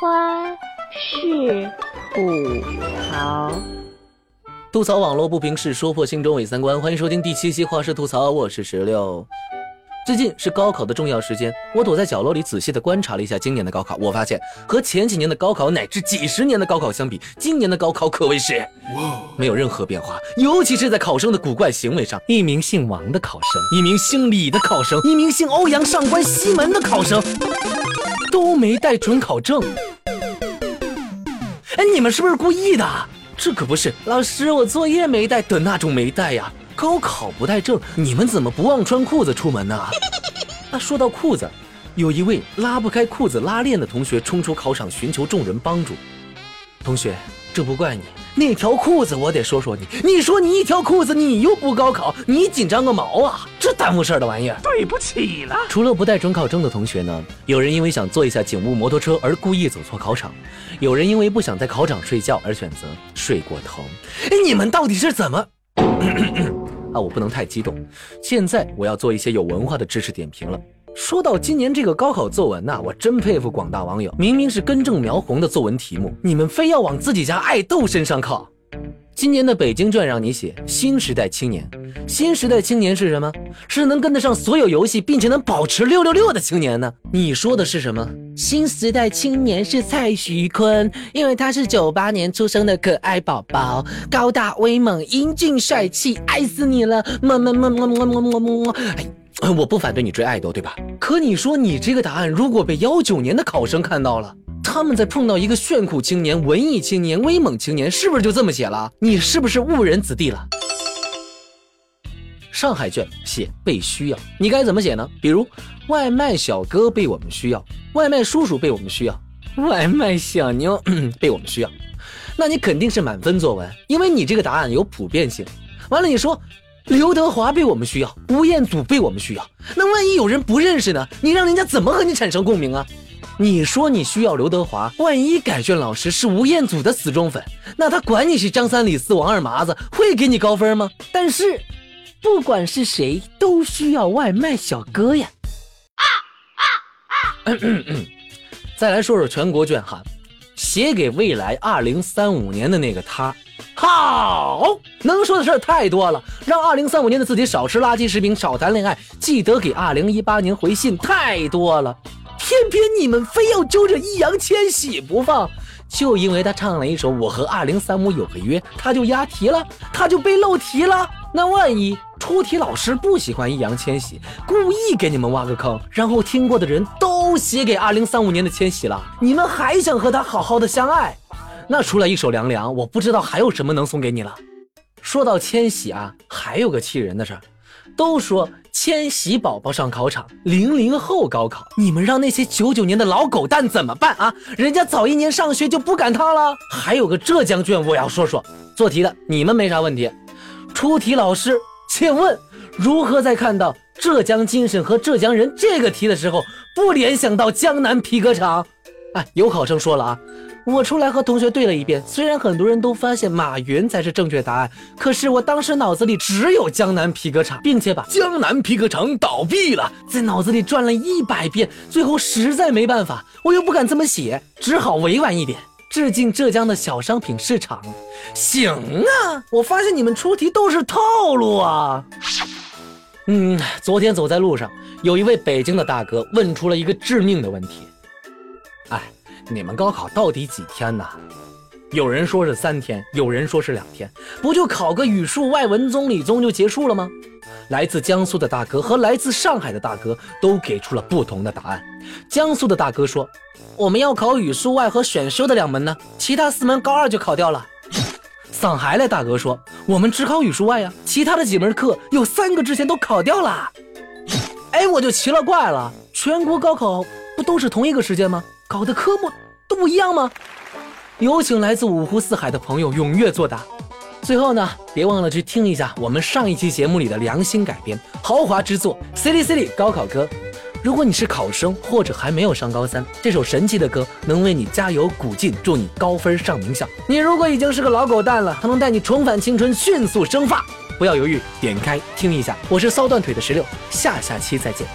花式吐槽，吐槽网络不平事，说破心中伪三观。欢迎收听第七期《花式吐槽》，我是石榴。最近是高考的重要时间，我躲在角落里仔细的观察了一下今年的高考。我发现和前几年的高考乃至几十年的高考相比，今年的高考可谓是没有任何变化。尤其是在考生的古怪行为上，一名姓王的考生，一名姓李的考生，一名姓欧阳上官西门的考生，都没带准考证。哎，你们是不是故意的？这可不是，老师，我作业没带的那种没带呀。高考不带证，你们怎么不忘穿裤子出门呢？啊，说到裤子，有一位拉不开裤子拉链的同学冲出考场寻求众人帮助。同学，这不怪你，那条裤子我得说说你。你说你一条裤子，你又不高考，你紧张个毛啊！这耽误事儿的玩意儿。对不起了。除了不带准考证的同学呢，有人因为想坐一下警务摩托车而故意走错考场，有人因为不想在考场睡觉而选择睡过头。哎，你们到底是怎么？啊，我不能太激动。现在我要做一些有文化的知识点评了。说到今年这个高考作文呐，我真佩服广大网友。明明是根正苗红的作文题目，你们非要往自己家爱豆身上靠。今年的北京卷让你写新时代青年。新时代青年是什么？是能跟得上所有游戏，并且能保持六六六的青年呢？你说的是什么？新时代青年是蔡徐坤，因为他是九八年出生的可爱宝宝，高大威猛、英俊帅气，爱死你了！么么么么么么么么。哎，我不反对你追爱豆，对吧？可你说你这个答案如果被幺九年的考生看到了？他们在碰到一个炫酷青年、文艺青年、威猛青年，是不是就这么写了？你是不是误人子弟了？上海卷写被需要，你该怎么写呢？比如外卖小哥被我们需要，外卖叔叔被我们需要，外卖小妞 被我们需要，那你肯定是满分作文，因为你这个答案有普遍性。完了，你说刘德华被我们需要，吴彦祖被我们需要，那万一有人不认识呢？你让人家怎么和你产生共鸣啊？你说你需要刘德华，万一改卷老师是吴彦祖的死忠粉，那他管你是张三李四王二麻子，会给你高分吗？但是，不管是谁，都需要外卖小哥呀。啊啊啊！再来说说全国卷哈，写给未来二零三五年的那个他，好，能说的事儿太多了，让二零三五年的自己少吃垃圾食品，少谈恋爱，记得给二零一八年回信，太多了。偏偏你们非要揪着易烊千玺不放，就因为他唱了一首《我和二零三五有个约》，他就押题了，他就被漏题了。那万一出题老师不喜欢易烊千玺，故意给你们挖个坑，然后听过的人都写给二零三五年的千玺了，你们还想和他好好的相爱？那除了一首凉凉，我不知道还有什么能送给你了。说到千玺啊，还有个气人的事儿。都说千玺宝宝上考场，零零后高考，你们让那些九九年的老狗蛋怎么办啊？人家早一年上学就不赶趟了。还有个浙江卷，我要说说做题的，你们没啥问题。出题老师，请问如何在看到浙江精神和浙江人这个题的时候，不联想到江南皮革厂？哎，有考生说了啊。我出来和同学对了一遍，虽然很多人都发现马云才是正确答案，可是我当时脑子里只有江南皮革厂，并且把江南皮革厂倒闭了在脑子里转了一百遍，最后实在没办法，我又不敢这么写，只好委婉一点，致敬浙江的小商品市场。行啊，我发现你们出题都是套路啊。嗯，昨天走在路上，有一位北京的大哥问出了一个致命的问题，哎。你们高考到底几天呢？有人说是三天，有人说是两天，不就考个语数外文综理综就结束了吗？来自江苏的大哥和来自上海的大哥都给出了不同的答案。江苏的大哥说：“我们要考语数外和选修的两门呢，其他四门高二就考掉了。”上海的大哥说：“我们只考语数外呀，其他的几门课有三个之前都考掉了。”哎，我就奇了怪了，全国高考不都是同一个时间吗？考的科目都不一样吗？有请来自五湖四海的朋友踊跃作答。最后呢，别忘了去听一下我们上一期节目里的良心改编豪华之作《City City 高考歌》。如果你是考生或者还没有上高三，这首神奇的歌能为你加油鼓劲，祝你高分上名校。你如果已经是个老狗蛋了，它能带你重返青春，迅速生发。不要犹豫，点开听一下。我是骚断腿的石榴，下下期再见。